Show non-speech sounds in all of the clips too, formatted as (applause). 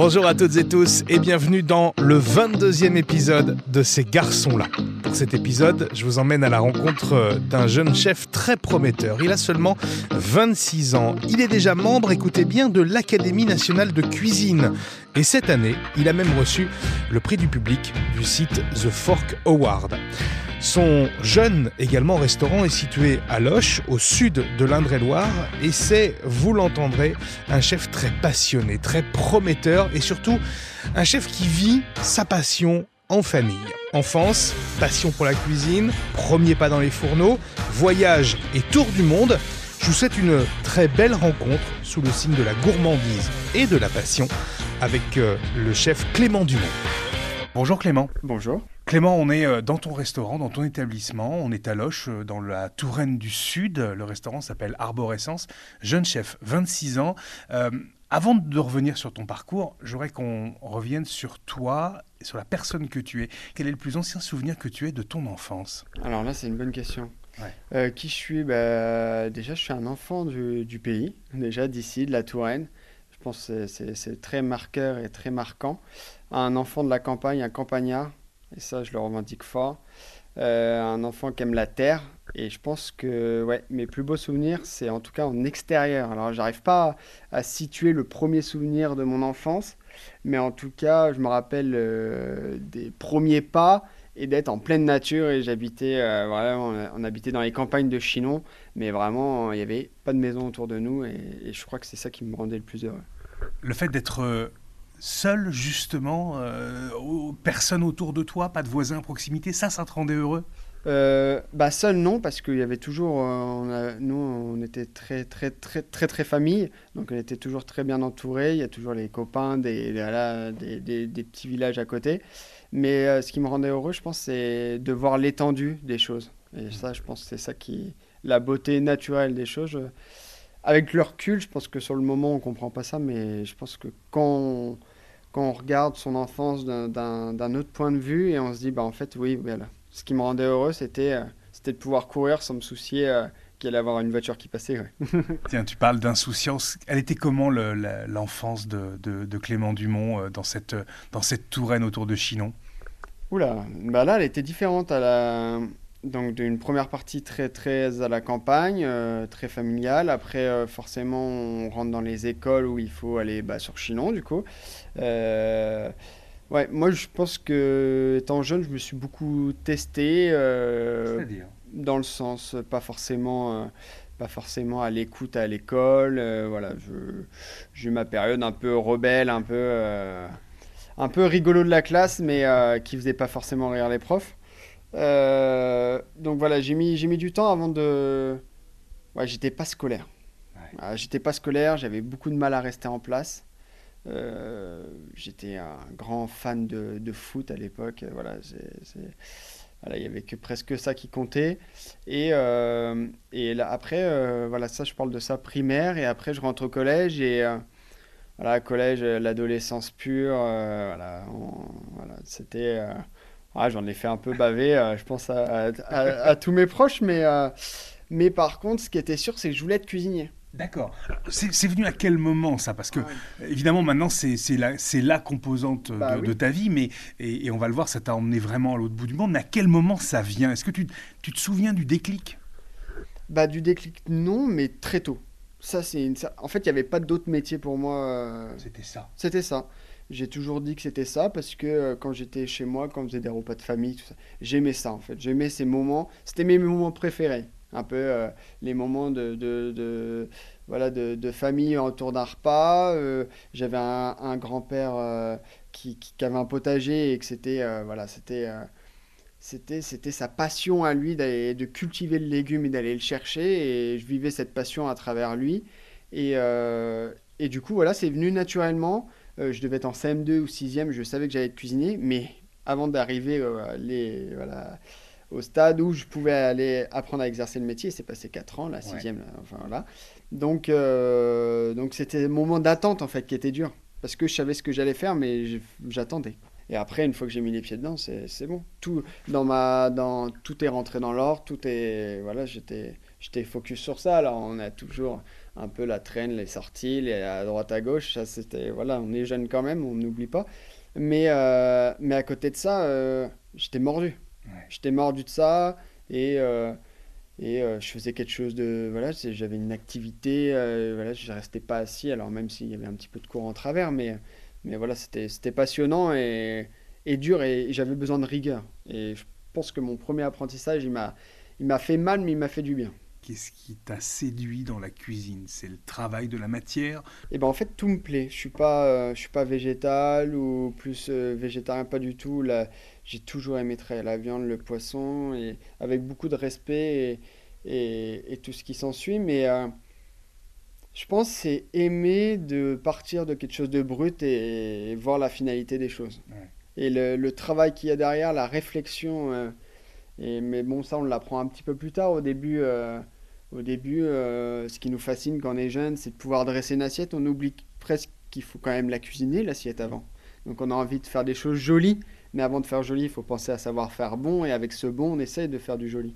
Bonjour à toutes et tous et bienvenue dans le 22e épisode de Ces garçons-là. Pour cet épisode, je vous emmène à la rencontre d'un jeune chef très prometteur. Il a seulement 26 ans. Il est déjà membre, écoutez bien, de l'Académie nationale de cuisine. Et cette année, il a même reçu le prix du public du site The Fork Award. Son jeune également restaurant est situé à Loche, au sud de l'Indre-et-Loire, et c'est, vous l'entendrez, un chef très passionné, très prometteur, et surtout un chef qui vit sa passion en famille. Enfance, passion pour la cuisine, premier pas dans les fourneaux, voyage et tour du monde. Je vous souhaite une très belle rencontre sous le signe de la gourmandise et de la passion avec euh, le chef Clément Dumont. Bonjour Clément. Bonjour. Clément, on est euh, dans ton restaurant, dans ton établissement. On est à Loche, euh, dans la Touraine du Sud. Le restaurant s'appelle Arborescence. Jeune chef, 26 ans. Euh, avant de revenir sur ton parcours, j'aurais qu'on revienne sur toi, sur la personne que tu es. Quel est le plus ancien souvenir que tu aies de ton enfance? Alors là, c'est une bonne question. qui je suis? Bah, Déjà, je suis un enfant du, du pays, déjà d'ici, de la Touraine. Je pense que c'est très marqueur et très marquant. Un enfant de la campagne, un campagnard, et ça, je le revendique fort. Euh, un enfant qui aime la terre. Et je pense que ouais, mes plus beaux souvenirs, c'est en tout cas en extérieur. Alors, j'arrive pas à, situer le premier souvenir de mon enfance, mais en tout cas, je me rappelle euh, des premiers pas et d'être en pleine nature. Et j'habitais, euh, voilà, on, habitait dans les campagnes de Chinon, mais vraiment, il n'y avait pas de maison autour de nous. Et, et je crois que c'est ça qui me rendait le plus heureux. Le fait d'être seul, justement, euh, personne autour de toi, pas de voisins à proximité, ça, ça te rendait heureux? Euh, bah seul non parce qu'il y avait toujours euh, nous on était très très très très très famille donc on était toujours très bien entouré il y a toujours les copains des des, des, petits villages à côté mais ce qui me rendait heureux je pense c'est de voir l'étendue des choses et ça je pense c'est ça qui la beauté naturelle des choses avec le recul je pense que sur le moment on comprend pas ça mais je pense que quand quand on regarde son enfance d'un autre point de vue et on se dit, bah, en fait, oui, voilà. ce qui me rendait heureux, c'était euh, c'était de pouvoir courir sans me soucier euh, qu'il allait avoir une voiture qui passait. (laughs) Tiens, tu parles d'insouciance. Elle était comment l'enfance de, de, Clément Dumont euh, dans, cette, dans cette Touraine autour de Chinon? Oula, bah là, elle était différente à la donc d'une première partie très très à la campagne, euh, très familiale. Après, euh, forcément, on rentre dans les écoles où il faut aller bah, sur Chinon, du coup. Euh, ouais, moi, je pense que étant jeune, je me suis beaucoup testé. Dans le sens, pas forcément pas forcément à l'écoute à l'école. voilà, j'ai eu ma période un peu rebelle, un peu, un peu rigolo de la classe, mais qui faisait pas forcément rire les profs. Euh, donc voilà, j'ai mis, j'ai mis du temps avant de. Ouais, j'étais pas scolaire. j'étais pas scolaire, j'avais beaucoup de mal à rester en place. Euh, j'étais un grand fan de, de foot à l'époque. Voilà, voilà, il y avait que presque ça qui comptait. Et, euh, et là, après, voilà, ça, je parle de ça primaire. Et après, je rentre au collège et voilà, collège, l'adolescence pure. voilà, voilà c'était ah, j'en ai fait un peu baver, euh, je pense, à, tous mes proches, mais, euh, mais par contre, ce qui était sûr, c'est que je voulais être cuisinier. D'accord. C'est venu à quel moment ça? Parce que, ah évidemment, maintenant, c'est la, la composante bah de, ta vie, mais, et, on va le voir, ça t'a emmené vraiment à l'autre bout du monde. Mais à quel moment ça vient? Est-ce que tu, tu, te souviens du déclic? Bah, Du déclic, non, mais très tôt. Ça, c'est En fait, il n'y avait pas d'autre métier pour moi. Euh, C'était ça. C'était ça. J'ai toujours dit que c'était ça parce que euh, quand j'étais chez moi, quand on faisait des repas de famille, tout ça, j'aimais ça en fait. J'aimais ces moments. C'était mes moments préférés. Un peu euh, les moments de, voilà, de, famille autour d'un repas. Euh, j'avais un, grand-père qui, qui, avait un potager et que c'était voilà, c'était c'était c'était sa passion à lui de cultiver le légume et d'aller le chercher et je vivais cette passion à travers lui et, et du coup voilà c'est venu naturellement euh, je devais être en CM2 ou 6e, je savais que j'allais être cuisinier, mais avant d'arriver euh, voilà, au stade où je pouvais aller apprendre à exercer le métier, c'est passé 4 ans, la 6e, enfin voilà. Donc, euh, donc c'était un moment d'attente en fait qui était dur, parce que je savais ce que j'allais faire, mais j'attendais. Et après, une fois que j'ai mis les pieds dedans, c'est bon. Tout, dans ma, dans, tout est rentré dans l'ordre, tout est. Voilà, j'étais j'étais focus sur ça. Alors, on a toujours un peu la traîne, les sorties, les à droite à gauche. Ça, c'était, voilà, on est jeune quand même, on n'oublie pas. Mais, euh, mais à côté de ça, euh, j'étais mordu. J'étais mordu de ça et, euh, et je faisais quelque chose de. Voilà, j'avais une activité, voilà, je restais pas assis, alors même s'il y avait un petit peu de cours en travers, mais, mais voilà, c'était, c'était passionnant et, et dur et j'avais besoin de rigueur. Et je pense que mon premier apprentissage, il m'a fait mal, mais il m'a fait du bien. Qu'est-ce qui t'a séduit dans la cuisine? C'est le travail de la matière? Eh ben en fait tout me plaît. Je suis pas, euh, je suis pas végétal ou plus euh, végétarien, pas du tout. Là, j'ai toujours aimé très la viande, le poisson et avec beaucoup de respect et, et, tout ce qui s'ensuit. Mais euh, je pense c'est aimer de partir de quelque chose de brut et, voir la finalité des choses. Et le, le travail qu'il y a derrière, la réflexion. et, mais bon, ça on l'apprend un petit peu plus tard. Au début au début, euh, ce qui nous fascine quand on est jeune, c'est de pouvoir dresser une assiette. On oublie presque qu'il faut quand même la cuisiner, l'assiette, avant. Donc on a envie de faire des choses jolies, mais avant de faire joli, il faut penser à savoir faire bon, et avec ce bon, on essaye de faire du joli.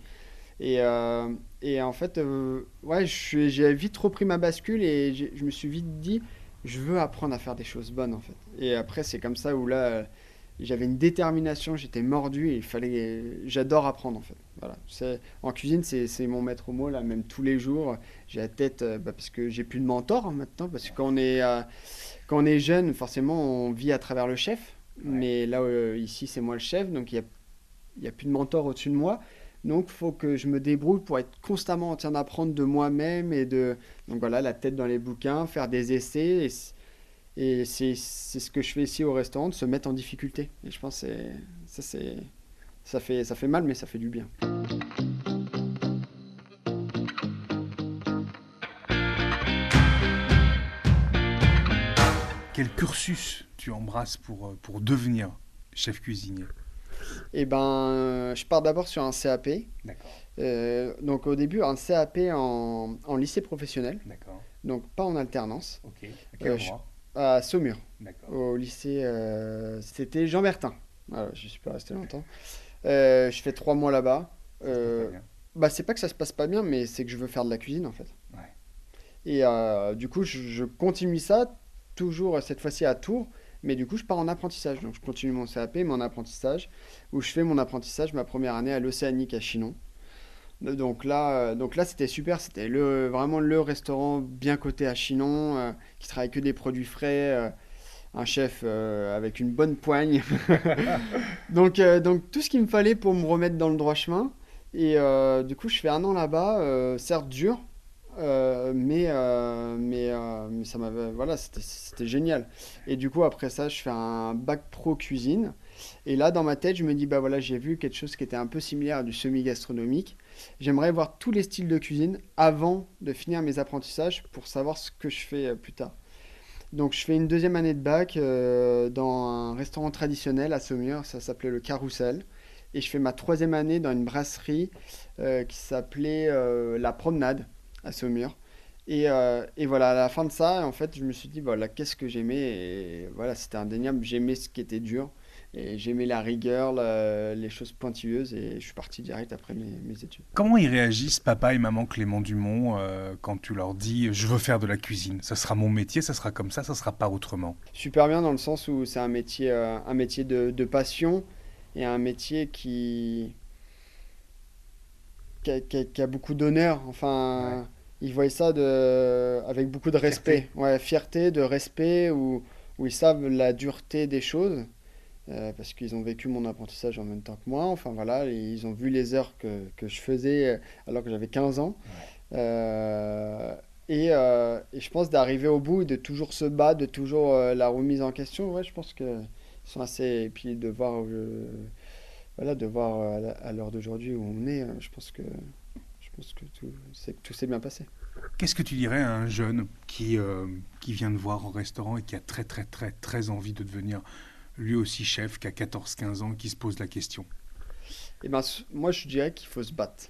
Et, euh, en fait, euh, ouais, j'ai vite repris ma bascule et je me suis vite dit, je veux apprendre à faire des choses bonnes, en fait. Et après, c'est comme ça où là j'avais une détermination, j'étais mordu et il fallait. J'adore apprendre en fait. Voilà. En cuisine, c'est mon maître mot là, même tous les jours. J'ai la tête euh, bah, parce que j'ai plus de mentor hein, maintenant. Parce que quand on est euh, quand on est jeune, forcément, on vit à travers le chef. Mais là, euh, ici, c'est moi le chef, donc il y a il y a plus de mentor au-dessus de moi. Donc, il faut que je me débrouille pour être constamment en train d'apprendre de moi-même et de. Donc voilà, la tête dans les bouquins, faire des essais. Et et c'est ce que je fais ici au restaurant, de se mettre en difficulté. Et je pense que ça, ça, fait, ça fait mal, mais ça fait du bien. Quel cursus tu embrasses pour, pour devenir chef cuisinier? Eh ben, je pars d'abord sur un CAP. D'accord. Euh, donc au début, un CAP en, en lycée professionnel. D'accord. Donc pas en alternance. Ok. À quel euh, à Saumur, au lycée. Euh, c'était Jean Bertin. Voilà, je suis pas resté longtemps. Euh, je fais trois mois là-bas. Euh, bah, c'est pas que ça se passe pas bien, mais c'est que je veux faire de la cuisine en fait. Et du coup, je, continue ça, toujours cette fois-ci à Tours, mais du coup, je pars en apprentissage. Donc, je continue mon CAP, mon apprentissage, où je fais mon apprentissage ma première année à l'Océanique à Chinon. Donc là, euh, donc là c'était super. C'était le, vraiment le restaurant bien coté à Chinon, euh, qui travaille que des produits frais. Euh, un chef avec une bonne poigne. (laughs) donc, donc tout ce qu'il me fallait pour me remettre dans le droit chemin. Et du coup, je fais un an là-bas, certes dur, mais, mais, ça m'avait, voilà, c'était génial. Et du coup, après ça, je fais un bac pro cuisine. Et là, dans ma tête, je me dis, bah voilà, j'ai vu quelque chose qui était un peu similaire à du semi-gastronomique. J'aimerais voir tous les styles de cuisine avant de finir mes apprentissages pour savoir ce que je fais euh, plus tard. Donc je fais une deuxième année de bac euh, dans un restaurant traditionnel à Saumur, ça s'appelait le Carrousel. Et je fais ma troisième année dans une brasserie euh, qui s'appelait La Promenade à Saumur. Et, et, voilà, à la fin de ça, en fait, je me suis dit, voilà, qu'est-ce que j'aimais? Et voilà, c'était indéniable, j'aimais ce qui était dur. Et j'aimais la rigueur, les choses pointilleuses et je suis parti direct après mes, études. Comment ils réagissent, papa et maman Clément Dumont, euh, quand tu leur dis je veux faire de la cuisine? Ça sera mon métier, ça sera comme ça, ça sera pas autrement Super bien dans le sens où c'est un métier, euh, un métier de, passion et un métier qui, qui, a, beaucoup d'honneur. Enfin, ils voient ça de, avec beaucoup de respect. Fierté. Ouais, fierté, de respect, où, où ils savent la dureté des choses. Euh, parce qu'ils ont vécu mon apprentissage en même temps que moi. Enfin voilà, ils ont vu les heures que, que je faisais euh, alors que j'avais 15 ans. Euh, et, et, je pense d'arriver au bout, de toujours se battre, de toujours la remise en question. Ouais, je pense qu'ils sont assez. Et puis de voir, voilà, de voir à l'heure d'aujourd'hui où on est, je pense que, je pense que tout, tout s'est bien passé. Qu'est-ce que tu dirais à un jeune qui, qui vient de voir au restaurant et qui a très très très très envie de devenir lui aussi chef, qui a 14-15 ans, qui se pose la question eh ben, Moi, je dirais qu'il faut se battre.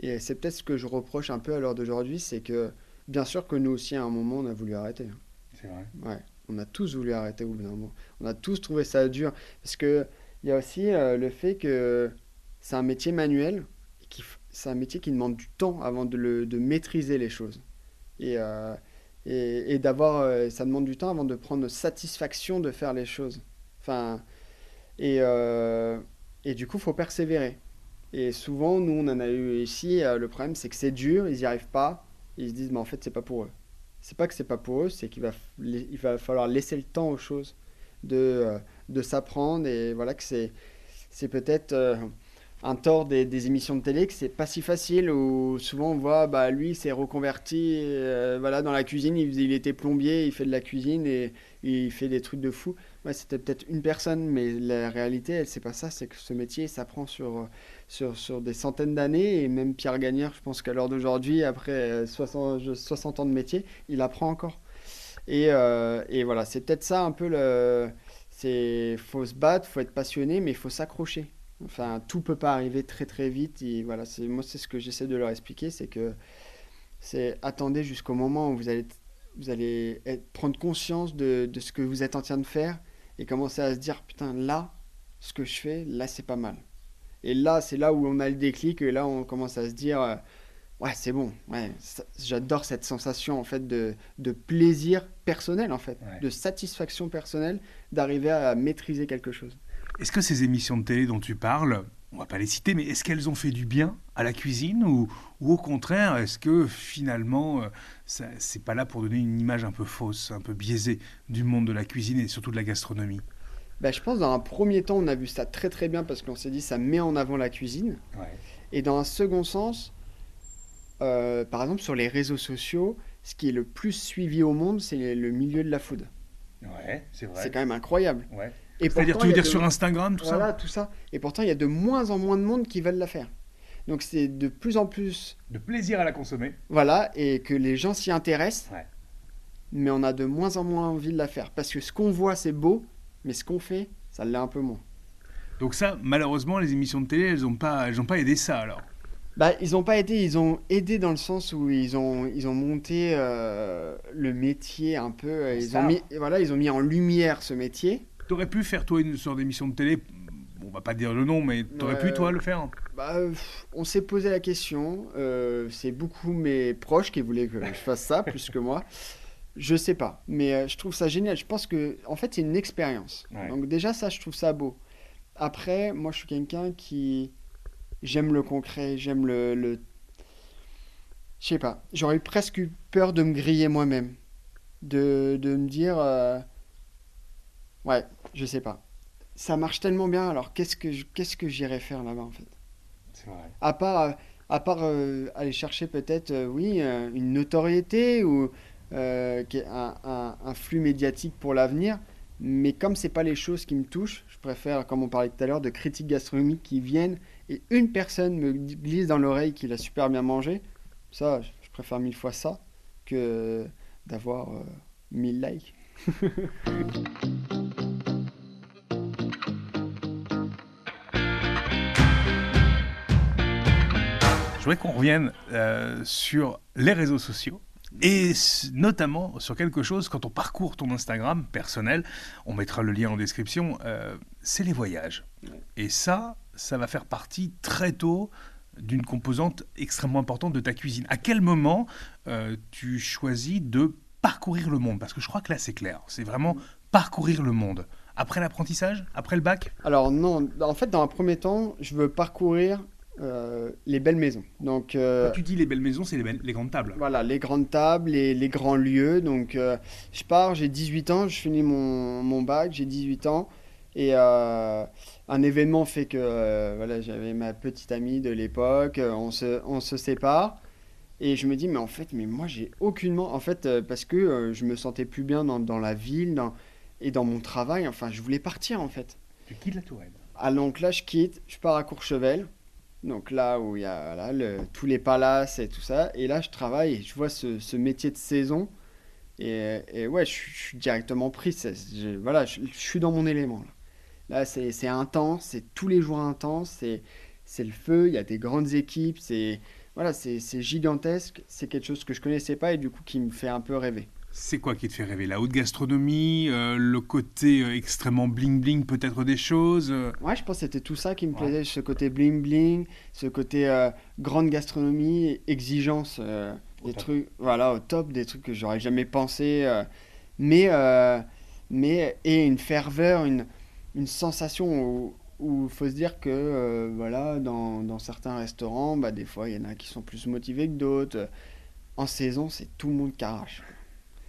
Et c'est peut-être ce que je reproche un peu à l'heure d'aujourd'hui, c'est que bien sûr que nous aussi, à un moment, on a voulu arrêter. Hein. C'est vrai. Ouais, on a tous voulu arrêter au bout d'un moment. On a tous trouvé ça dur. Parce qu'il y a aussi euh, le fait que c'est un métier manuel. c'est un métier qui demande du temps avant de, le, de maîtriser les choses. Et, euh, et, et d'avoir, euh, ça demande du temps avant de prendre satisfaction de faire les choses. Enfin, et, euh, et du coup, il faut persévérer. Et souvent, nous, on en a eu ici, euh, le problème, c'est que c'est dur, ils n'y arrivent pas, ils se disent, mais en fait, c'est pas pour eux. C'est pas que c'est pas pour eux, c'est qu'il va, il va falloir laisser le temps aux choses de, euh, de s'apprendre et voilà que c'est, c'est peut-être un tort des, des émissions de télé que c'est pas si facile où souvent on voit bah lui s'est reconverti voilà dans la cuisine il, il était plombier il fait de la cuisine et il fait des trucs de fou ouais c'était peut-être une personne mais la réalité elle c'est pas ça c'est que ce métier ça prend sur sur, sur des centaines d'années et même Pierre Gagnère je pense qu'à l'heure d'aujourd'hui après euh, 60, 60 ans de métier il apprend encore et, euh, et voilà c'est peut-être ça un peu le c'est faut se battre faut être passionné mais il faut s'accrocher Enfin, tout peut pas arriver très très vite. Voilà, c'est moi c'est ce que j'essaie de leur expliquer, c'est que c'est attendez jusqu'au moment où vous allez vous allez prendre conscience de, de ce que vous êtes en train de faire et commencer à se dire putain là ce que je fais là c'est pas mal. Et là c'est là où on a le déclic et là on commence à se dire euh, ouais c'est bon ouais j'adore cette sensation en fait de, de plaisir personnel en fait Ouais. de satisfaction personnelle d'arriver à maîtriser quelque chose. Est-ce que ces émissions de télé dont tu parles, on va pas les citer, mais est-ce qu'elles ont fait du bien à la cuisine ou, ou au contraire, est-ce que finalement, euh, ça- c'est pas là pour donner une image un peu fausse, un peu biaisée du monde de la cuisine et surtout de la gastronomie? Bah, je pense dans un premier temps, on a vu ça très très bien parce qu'on s'est dit ça met en avant la cuisine. Et dans un second sens, euh, par exemple sur les réseaux sociaux, ce qui est le plus suivi au monde, c'est le milieu de la food. Ouais, c'est C'est quand même incroyable. Ouais. Et C'est-à-dire, tu veux dire de- sur Instagram, tout Voilà, tout ça. Et pourtant, il y a de moins en moins de monde qui veulent la faire. Donc c'est de plus en plus, ça De plaisir à la consommer. voilà, et que les gens s'y intéressent. Ouais. Mais on a de moins en moins envie de la faire parce que ce qu'on voit, c'est beau, mais ce qu'on fait, ça l'est un peu moins. Donc ça, malheureusement, les émissions de télé, elles n'ont pas, elles ont pas aidé ça alors. Bah, ils n'ont pas aidé, ils ont aidé dans le sens où ils ont, ils ont monté euh, le métier un peu. euh, Ils ont, mis, voilà, ils ont mis en lumière ce métier. T'aurais pu faire toi une sorte d'émission de télé, on va pas dire le nom, mais t'aurais pu Ouais. toi le faire Bah, euh, on s'est posé la question. euh, c'est beaucoup mes proches qui voulaient que je fasse ça, plus que moi. Je sais pas, mais euh, je trouve ça génial. Je pense que, en fait, c'est une expérience. Ouais. Donc déjà, ça, je trouve ça beau. Après, moi, je suis quelqu'un qui j'aime le concret, j'aime le, le... Je sais pas. J'aurais presque eu peur de me griller moi-même, de, de me dire, euh, ouais, je sais pas. Ça marche tellement bien. Alors qu'est-ce que je- qu'est-ce que j'irais faire là-bas en fait? C'est vrai. À part, à part euh, aller chercher peut-être, euh, oui, euh, une notoriété ou euh, qui un, un- un flux médiatique pour l'avenir. Mais comme c'est pas les choses qui me touchent, je préfère, comme on parlait tout à l'heure, de critiques gastronomiques qui viennent et une personne me glisse dans l'oreille qu'il a super bien mangé. Ça, je je préfère mille fois ça que d'avoir euh, 1000 likes. Je voudrais qu'on revienne euh, sur les réseaux sociaux et notamment sur quelque chose quand on parcourt ton Instagram personnel, on mettra le lien en description, euh, c'est les voyages. Et ça, ça va faire partie très tôt d'une composante extrêmement importante de ta cuisine. À quel moment euh, tu choisis de parcourir le monde Parce que je crois que là c'est clair, c'est vraiment parcourir le monde. Après l'apprentissage Après le bac? Alors non, en fait, dans un premier temps, je veux parcourir euh, les belles maisons. Donc euh, Quand tu dis les belles maisons, c'est les, belles- les grandes tables. Voilà, les grandes tables, les, les grands lieux. Donc, euh, je pars, j'ai 18 ans, je finis mon, mon bac, j'ai 18 ans. Et un événement fait que voilà, j'avais ma petite amie de l'époque, on se, on se sépare. Et je me dis, mais en fait, mais moi, j'ai aucunement. En fait, euh, parce que euh, je me sentais plus bien dans, dans la ville dans, et dans mon travail. Enfin, je voulais partir, en fait. Tu quittes la Touraine. Ah, donc là, je quitte, je pars à Courchevel. Donc là où il y a voilà, le- tous les palaces et tout ça. Et là, je travaille et je vois ce, ce métier de saison. Et, et ouais, je, suis- je suis directement pris. je- voilà, je, je suis dans mon élément. Là, là c'est intense, c'est tous les jours intense. C'est le feu, il y a des grandes équipes. C'est voilà, c'est gigantesque. C'est quelque chose que je connaissais pas et du coup qui me fait un peu rêver. C'est quoi qui te fait rêver? La haute gastronomie, euh, le côté euh, extrêmement bling-bling peut-être des choses euh? Ouais, je pense que c'était tout ça qui me plaisait, ce côté bling-bling, ce côté grande gastronomie, exigence, des trucs, voilà, au top, des trucs que j'aurais jamais pensé, mais, mais, et une ferveur, une, une sensation où il faut se dire que voilà, dans, dans, certains restaurants, bah, des fois, il y en a qui sont plus motivés que d'autres. En saison, c'est tout le monde qui arrache.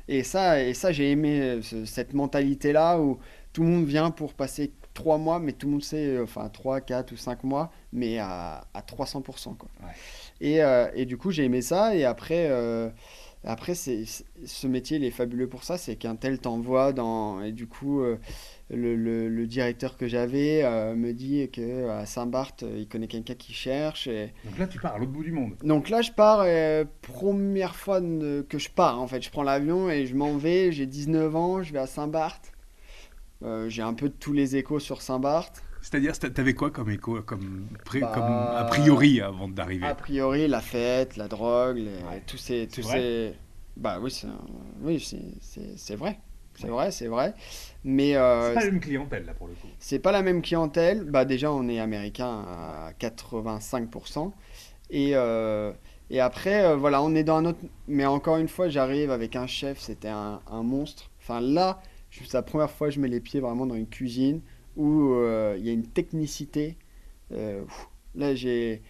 Et ça, et ça j'ai aimé euh, cette mentalité-là où tout le monde vient pour passer trois mois, mais tout le monde sait, euh, enfin trois, quatre ou cinq mois, mais à, à 300%. Quoi. Et, euh, et, du coup, j'ai aimé ça. Et après, après c'est, ce métier, il est fabuleux pour ça. C'est qu'un tel t'envoie dans. Et du coup, le, directeur que j'avais euh, me dit qu'à Saint-Barth, il connaît quelqu'un qui cherche. Et... Donc là, tu pars à l'autre bout du monde. Donc là, je pars, euh, première fois que je pars, en fait. Je prends l'avion et je m'en vais. J'ai 19 ans, je vais à Saint-Barth. Euh, j'ai un peu de tous les échos sur Saint-Barth. C'est-à-dire, t'avais quoi comme écho, comme, bah, comme a priori avant d'arriver? A priori, la fête, la drogue, tous ces... Tous ces... Bah oui, c'est oui, vrai. C'est vrai, c'est vrai. Mais euh, c'est pas la même clientèle là pour le coup. C'est pas la même clientèle. Bah déjà on est américain à 85%. Et, euh, et après euh, voilà on est dans un autre. Mais encore une fois j'arrive avec un chef, c'était un, un, monstre. Enfin là c'est la première fois que je mets les pieds vraiment dans une cuisine où il y a une technicité. là j'ai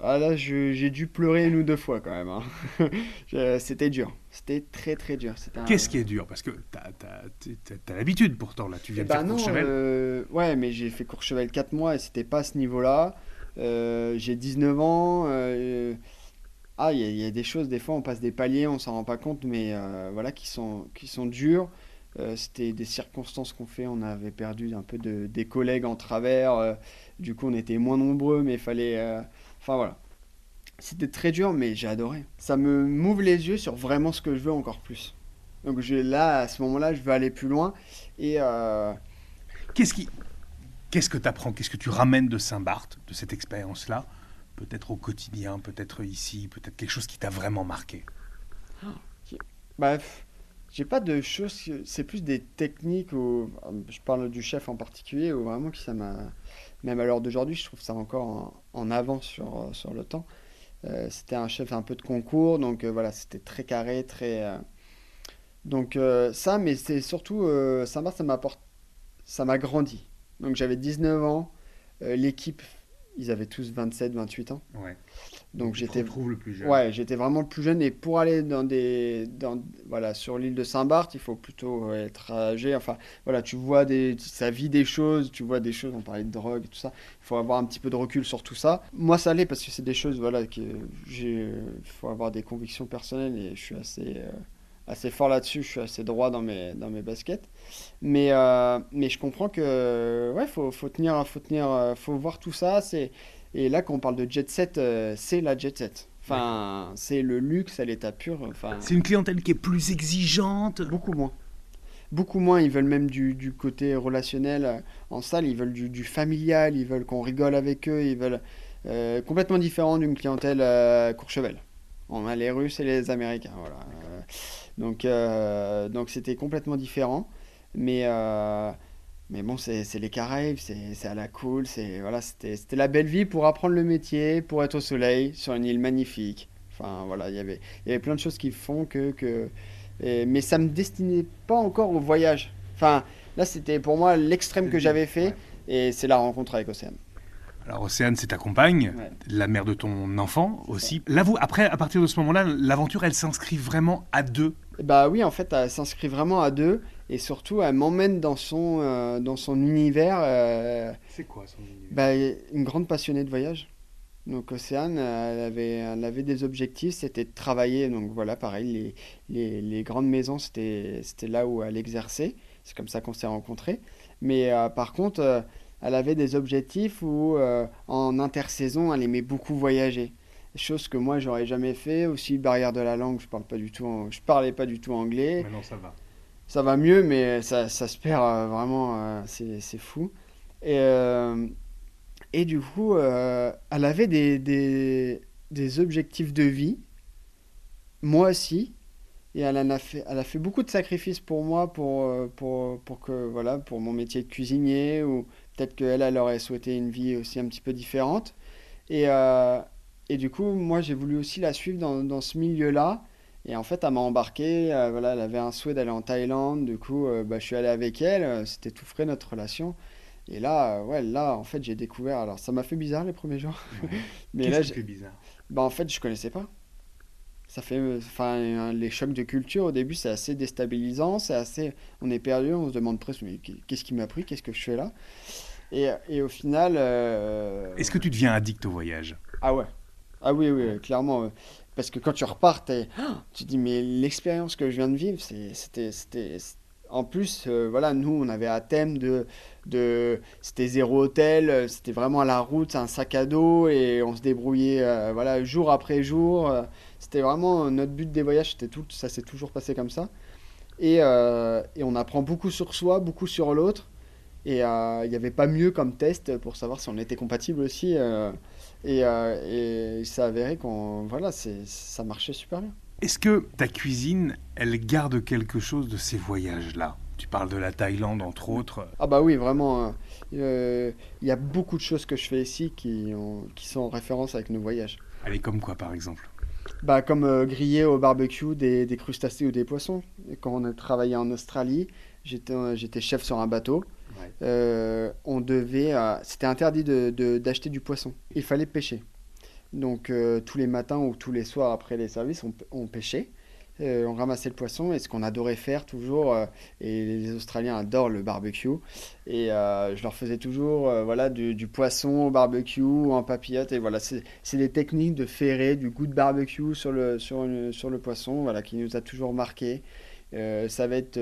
ah là, j'ai dû pleurer une ou deux fois quand même. Hein. (laughs) C'était dur. C'était très très dur. Qu'est-ce qui est dur? Parce que tu as, l'habitude pourtant, là. Tu viens de bah faire Courchevel. Euh, ouais, mais j'ai fait Courchevel 4 mois et c'était pas à ce niveau-là. Euh, j'ai 19 ans. Euh, ah, il y, a des choses, des fois, on passe des paliers, on s'en rend pas compte, mais voilà, qui sont, qui sont dures. c'était des circonstances qu'on fait. On avait perdu un peu de, des collègues en travers. du coup, on était moins nombreux, mais il fallait Enfin voilà. C'était très dur, mais j'ai adoré. Ça me m'ouvre les yeux sur vraiment ce que je veux encore plus. Donc je, là, à ce moment-là, je veux aller plus loin. Et euh, qu'est-ce qui, qu'est-ce que tu apprends Qu'est-ce que tu ramènes de Saint-Barth, de cette expérience-là Peut-être au quotidien, peut-être ici, peut-être quelque chose qui t'a vraiment marqué? Bref, j'ai pas de choses. C'est plus des techniques. Où, je parle du chef en particulier, où vraiment que ça m'a même à l'heure d'aujourd'hui, je trouve ça encore en, avance sur, euh, sur le temps. Euh, c'était un chef un peu de concours, donc euh, voilà, c'était très carré, très. Donc ça, mais c'est surtout m'a ça m'apporte, ça m'a grandi. Donc j'avais 19 ans, l'équipe ils avaient tous 27, 28 ans. Donc, j'étais le plus jeune. Ouais, j'étais vraiment le plus jeune et pour aller dans des dans, voilà, sur l'île de Saint-Barth, il faut plutôt être âgé enfin voilà, tu vois des ça vit des choses, tu vois des choses, on parlait de drogue et tout ça. Il faut avoir un petit peu de recul sur tout ça. Moi ça allait parce que c'est des choses voilà que j'ai il faut avoir des convictions personnelles et je suis assez euh, assez fort là-dessus, je suis assez droit dans mes, dans mes baskets. Mais, euh, mais je comprends que ouais, faut, faut tenir, faut tenir, euh, faut voir tout ça. C'est et là quand on parle de jet set, euh, c'est la jet set. Enfin, c'est le luxe à l'état pur. Enfin, c'est une clientèle qui est plus exigeante. Beaucoup moins. Beaucoup moins. Ils veulent même du, du côté relationnel en salle. Ils veulent du, du familial. Ils veulent qu'on rigole avec eux. Ils veulent complètement différent d'une clientèle Courchevel. On a les Russes et les Américains. Voilà. Donc, euh, donc c'était complètement différent. Mais, euh, mais bon, c'est les Caraïbes, c'est à la cool. Voilà, C'était la belle vie pour apprendre le métier, pour être au soleil, sur une île magnifique. Enfin, voilà, y il y avait plein de choses qui font que. que mais ça me destinait pas encore au voyage. Enfin, là, c'était pour moi l'extrême que j'avais fait. Et c'est la rencontre avec Océane. Alors Océane, c'est ta compagne, la mère de ton enfant aussi. Là, vous, après, à partir de ce moment-là, l'aventure, elle s'inscrit vraiment à deux? Bah oui, en fait, elle s'inscrit vraiment à deux. Et surtout, elle m'emmène dans, son euh, dans son univers. Euh, c'est quoi son univers? bah, Une grande passionnée de voyage. Donc Océane, elle avait, elle avait des objectifs, c'était de travailler. Donc voilà, pareil, les, les, les grandes maisons, c'était là où elle exerçait. C'est comme ça qu'on s'est rencontrés. Mais euh, par contre elle avait des objectifs où en intersaison, elle aimait beaucoup voyager. Chose que moi, j'aurais jamais fait. Aussi, barrière de la langue, je parle pas du tout, je parlais pas du tout anglais. Maintenant, ça va. Ça va mieux, mais ça, ça se perd euh, vraiment, euh, c'est fou. Et, et du coup, elle avait des, des, des, objectifs de vie, moi aussi. Et elle, a fait, elle a fait beaucoup de sacrifices pour moi, pour, euh, pour, pour, que, voilà, pour mon métier de cuisinier, ou peut-être qu'elle, elle aurait souhaité une vie aussi un petit peu différente. Et, euh, et du coup, moi, j'ai voulu aussi la suivre dans, dans ce milieu-là. Et en fait, elle m'a embarqué. euh, voilà, elle avait un souhait d'aller en Thaïlande. Du coup, euh, bah, je suis allé avec elle. euh, C'était tout frais notre relation. Et là, euh, ouais, là, en fait, j'ai découvert. Alors, ça m'a fait bizarre les premiers jours. (laughs) Mais là, Qu'est-ce qui j'ai- fait bizarre? Bah, en fait, je connaissais pas. Ça fait, euh, enfin, les chocs de culture au début, c'est assez déstabilisant, c'est assez, on est perdu, on se demande presque, mais qu'est-ce qui m'a pris, qu'est-ce que je fais là? Et, et au final, euh, Est-ce que tu deviens addict au voyage? Ah ouais, ah oui, oui, clairement, euh, parce que quand tu repars, t'es- tu te dis, mais l'expérience que je viens de vivre, c'était, en plus, euh, voilà, nous, on avait un thème de, c'était zéro hôtel, euh, c'était vraiment à la route, un sac à dos, et on se débrouillait, euh, voilà, jour après jour. c'était vraiment notre but des voyages, tout, ça s'est toujours passé comme ça. Et, et on apprend beaucoup sur soi, beaucoup sur l'autre. Et il n'y avait pas mieux comme test pour savoir si on était compatible aussi. Et, euh, et ça avéré qu'on, voilà, ça marchait super bien. Est-ce que ta cuisine, elle garde quelque chose de ces voyages-là? Tu parles de la Thaïlande, entre autres. Ah bah oui, vraiment. euh, euh, Il y a beaucoup de choses que je fais ici qui, ont- qui sont en référence avec nos voyages. Allez, comme quoi, par exemple? Bah, comme euh, griller au barbecue des, des crustacés ou des poissons. Et quand on a travaillé en Australie, j'étais j'étais chef sur un bateau. Euh, on devait, c'était interdit de, d'acheter du poisson. Il fallait pêcher. Donc euh, tous les matins ou tous les soirs après les services, on, pêchait. Euh, on ramassait le poisson et ce qu'on adorait faire toujours, et les Australiens adorent le barbecue, et je leur faisais toujours voilà, du, poisson au barbecue en papillote, et voilà, c'est des techniques de ferrer, du goût de barbecue sur le, sur le, poisson, voilà, qui nous a toujours marqué. Ça va être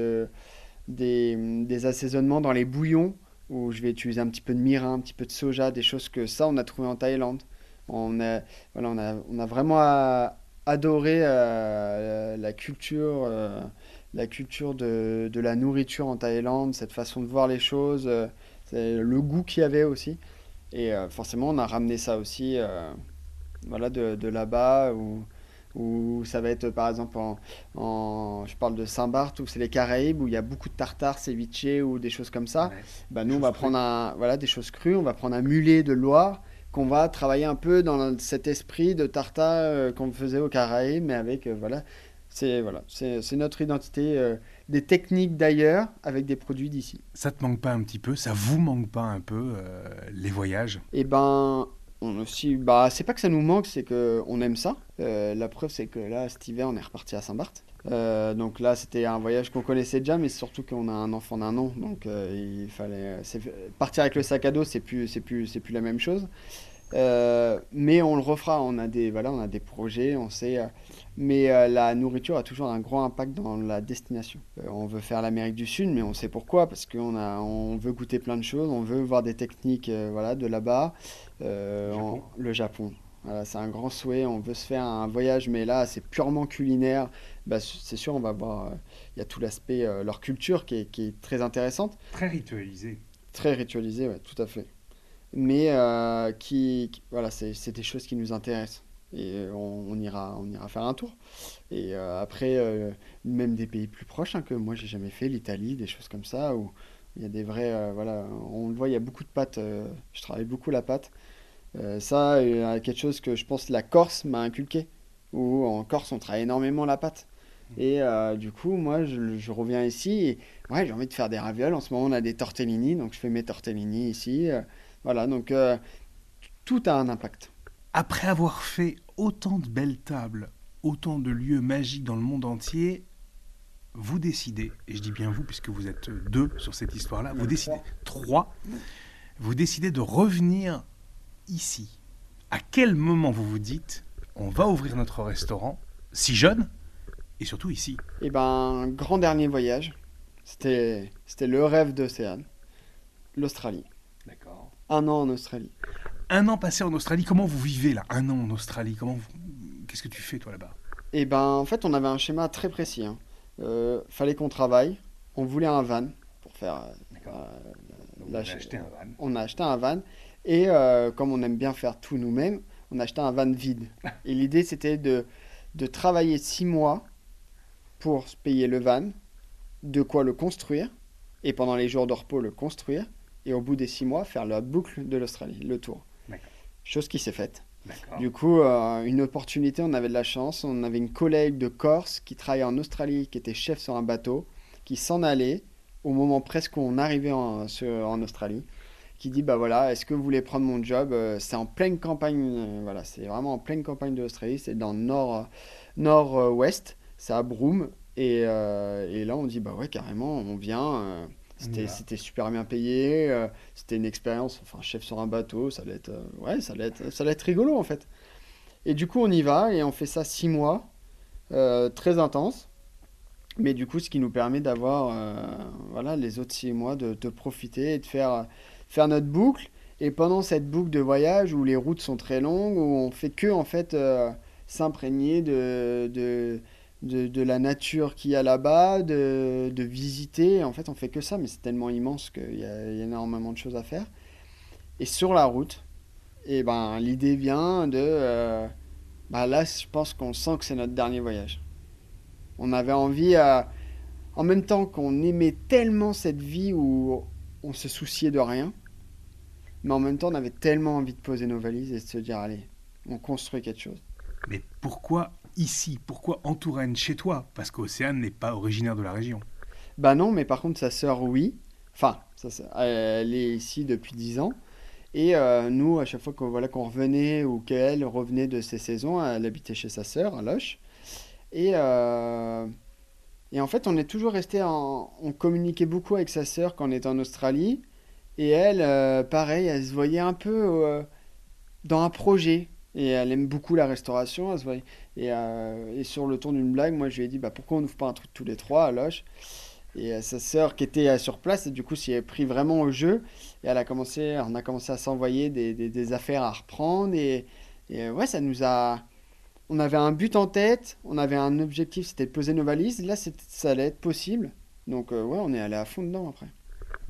des, assaisonnements dans les bouillons, où je vais utiliser un petit peu de mirin, un petit peu de soja, des choses que ça, on a trouvé en Thaïlande. On a, voilà, on a, on a vraiment a- adoré euh, la culture, euh, la culture de, de la nourriture en Thaïlande, cette façon de voir les choses, euh, le goût qu'il y avait aussi. Et euh, forcément, on a ramené ça aussi euh, voilà, de, de là-bas, où, où ça va être par exemple en, en- je parle de Saint-Barth, où c'est les Caraïbes, où il y a beaucoup de tartare, ceviche ou des choses comme ça. Ouais. Bah, nous, on va crues. prendre un, voilà, des choses crues, on va prendre un mulet de Loire qu'on va travailler un peu dans cet esprit de tartare euh, qu'on faisait au Caraïbes, mais avec, euh, voilà, c'est voilà, c'est c'est notre identité, euh, des techniques d'ailleurs avec des produits d'ici. Ça te manque pas un petit peu? Ça vous manque pas un peu, euh, les voyages? Et ben, on aussi, bah, c'est pas que ça nous manque, c'est que on aime ça. Euh, la preuve, c'est que là, cet hiver, on est reparti à Saint-Barth. Euh, donc là, c'était un voyage qu'on connaissait déjà, mais surtout qu'on a un enfant d'un an, donc euh, il fallait partir avec le sac à dos, c'est plus, c'est plus, c'est plus la même chose. Mais on le refera. On a des, voilà, on a des projets, on sait. mais la nourriture a toujours un grand impact dans la destination. On veut faire l'Amérique du Sud, mais on sait pourquoi, parce qu'on a, on veut goûter plein de choses, on veut voir des techniques, voilà, de là-bas. Euh, Japon. le Japon. Voilà, c'est un grand souhait. On veut se faire un voyage, mais là, c'est purement culinaire. Bah, c'est sûr, on va voir. euh, Il y a tout l'aspect, euh, leur culture qui est, qui est très intéressante, Très ritualisé. très ritualisée, ouais, tout à fait. Mais qui, qui- voilà, c'est des choses qui nous intéressent. Et on, on ira, on ira faire un tour. Et après, même des pays plus proches hein, que moi, j'ai jamais fait, l'Italie, des choses comme ça, où il y a des vrais. voilà, on le voit, il y a beaucoup de pâtes. je travaille beaucoup la pâte. Euh, ça, a quelque chose que je pense la Corse m'a inculqué. Où en Corse, on travaille énormément la pâte. Et euh, du coup, moi, je, je reviens ici et ouais, j'ai envie de faire des ravioles. En ce moment, on a des tortellini, donc je fais mes tortellini ici. euh, voilà, donc euh, tout a un impact. Après avoir fait autant de belles tables, autant de lieux magiques dans le monde entier, vous décidez, et je dis bien vous puisque vous êtes deux sur cette histoire-là, vous Même décidez, trois, vous décidez de revenir ici. À quel moment vous vous dites, on va ouvrir notre restaurant, si jeune, et surtout ici? Et ben, grand dernier voyage, c'était c'était le rêve d'Océane, l'Australie. D'accord. Un an en Australie. Un an passé en Australie, comment vous vivez là? Un an en Australie, comment vous- Qu'est-ce que tu fais toi là-bas? Et ben, en fait, on avait un schéma très précis. hein. Euh, fallait qu'on travaille. On voulait un van pour faire. euh, D'accord. euh, Donc, la- vous avez acheté un van. on a acheté un van et euh, comme on aime bien faire tout nous-mêmes, on a acheté un van vide. Et l'idée c'était de, de travailler six mois pour se payer le van, de quoi le construire, et pendant les jours de repos le construire, et au bout des six mois faire la boucle de l'Australie, le tour. Chose qui s'est faite. Du coup, euh, une opportunité, on avait de la chance. On avait une collègue de Corse qui travaillait en Australie, qui était chef sur un bateau, qui s'en allait au moment presque où on arrivait en, en Australie, qui dit bah voilà, est-ce que vous voulez prendre mon job? Euh, C'est en pleine campagne, euh, voilà, c'est vraiment en pleine campagne de l'Australie, c'est dans le nord, nord-ouest, c'est à Broome, et, et, là on dit bah ouais carrément, on vient. C'était super bien payé, euh, c'était une expérience, enfin chef sur un bateau, ça allait être, euh, ouais, ça allait être, ça allait être rigolo en fait. Et du coup on y va et on fait ça six mois, euh, très intense. Mais du coup ce qui nous permet d'avoir voilà, les autres six mois de, de, profiter et de faire, faire notre boucle. Et pendant cette boucle de voyage où les routes sont très longues, où on fait que en fait s'imprégner de, de de, la nature qu'il y a là-bas, de, visiter. En fait, on fait que ça, mais c'est tellement immense qu'il y, a énormément de choses à faire. Et sur la route, et eh ben, l'idée vient de... Euh, bah là, je pense qu'on sent que c'est notre dernier voyage. On avait envie, en même temps qu'on aimait tellement cette vie où on se souciait de rien, mais en même temps, on avait tellement envie de poser nos valises et de se dire, allez, on construit quelque chose. Mais pourquoi ici? Pourquoi en Touraine, chez toi? Parce qu'Océane n'est pas originaire de la région. Bah non, mais par contre, sa sœur, oui. Enfin, elle est ici depuis 10 ans. Et euh, nous, à chaque fois qu'on voilà, qu'on revenait ou qu'elle revenait de ses saisons, elle habitait chez sa sœur, à Loche. Et, euh, et en fait, on est toujours resté. On communiquait beaucoup avec sa sœur quand on était en Australie. Et elle, euh, pareil, elle se voyait un peu dans un projet. Et elle aime beaucoup la restauration. Elle se voyait... Euh, et, sur le ton d'une blague, moi je lui ai dit bah, pourquoi on n'ouvre pas un truc tous les trois à Loche Et euh, sa sœur qui était euh, sur place, et du coup s'y est pris vraiment au jeu. Et elle a commencé, on a commencé à s'envoyer des, des, affaires à reprendre. Et, ouais, ça nous a. On avait un but en tête, on avait un objectif, c'était de poser nos valises. Là, ça allait être possible. Donc ouais, on est allé à fond dedans après.